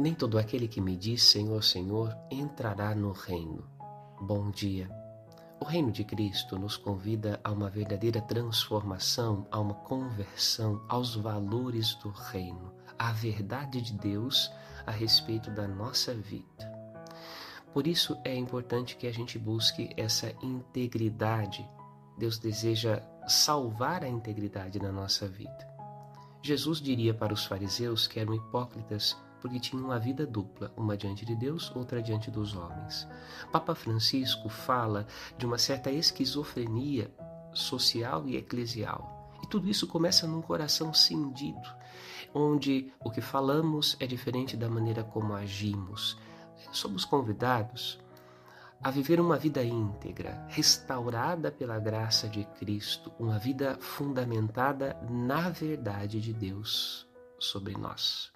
Nem todo aquele que me diz Senhor, Senhor entrará no reino. Bom dia. O reino de Cristo nos convida a uma verdadeira transformação, a uma conversão aos valores do reino, à verdade de Deus a respeito da nossa vida. Por isso é importante que a gente busque essa integridade. Deus deseja salvar a integridade da nossa vida. Jesus diria para os fariseus que eram hipócritas porque tinham uma vida dupla, uma diante de Deus, outra diante dos homens. Papa Francisco fala de uma certa esquizofrenia social e eclesial. E tudo isso começa num coração cindido, onde o que falamos é diferente da maneira como agimos. Somos convidados a viver uma vida íntegra, restaurada pela graça de Cristo, uma vida fundamentada na verdade de Deus sobre nós.